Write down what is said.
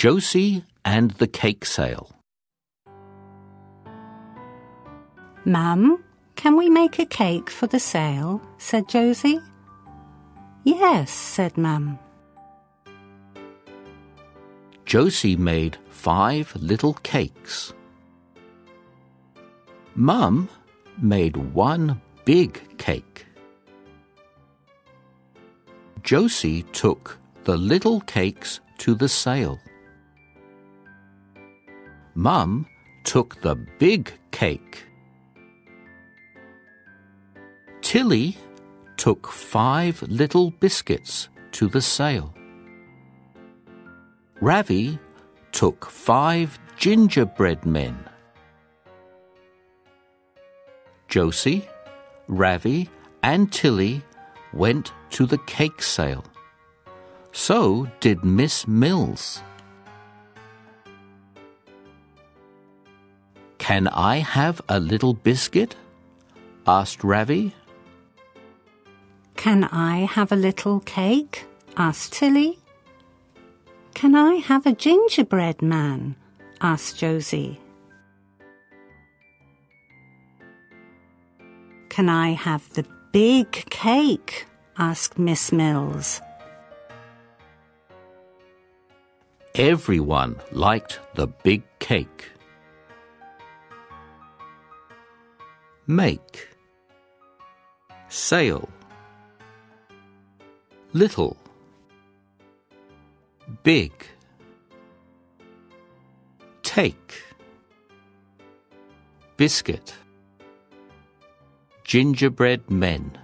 Josie and the Cake Sale. Mum, can we make a cake for the sale? said Josie. Yes, said Mum. Josie made five little cakes. Mum made one big cake. Josie took the little cakes to the sale. Mum took the big cake. Tilly took five little biscuits to the sale. Ravi took five gingerbread men. Josie, Ravi, and Tilly went to the cake sale. So did Miss Mills. Can I have a little biscuit? asked Ravi. Can I have a little cake? asked Tilly. Can I have a gingerbread man? asked Josie. Can I have the big cake? asked Miss Mills. Everyone liked the big cake. Make. Sale, Little. Big. Take. Biscuit. Gingerbread Men